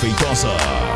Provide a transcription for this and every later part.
Feitosa.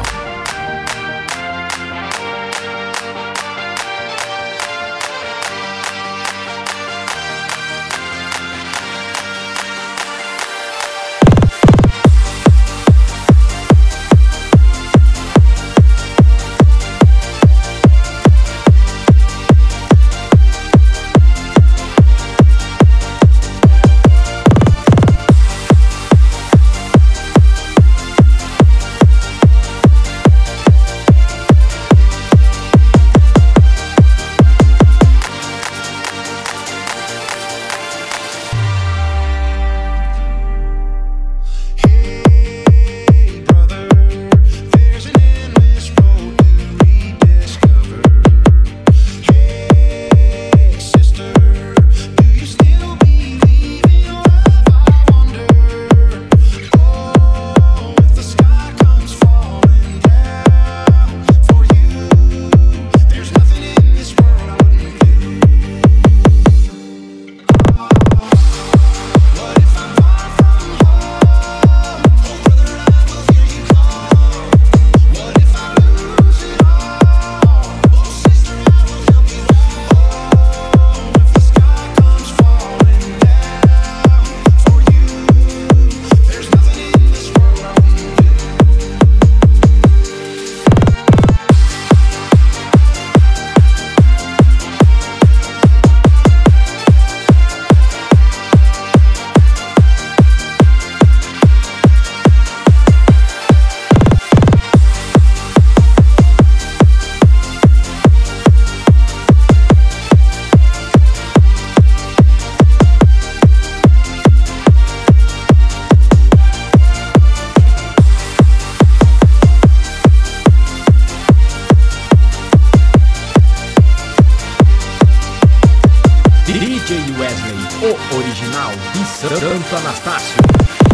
Wesley, o original de Santo Anastácio.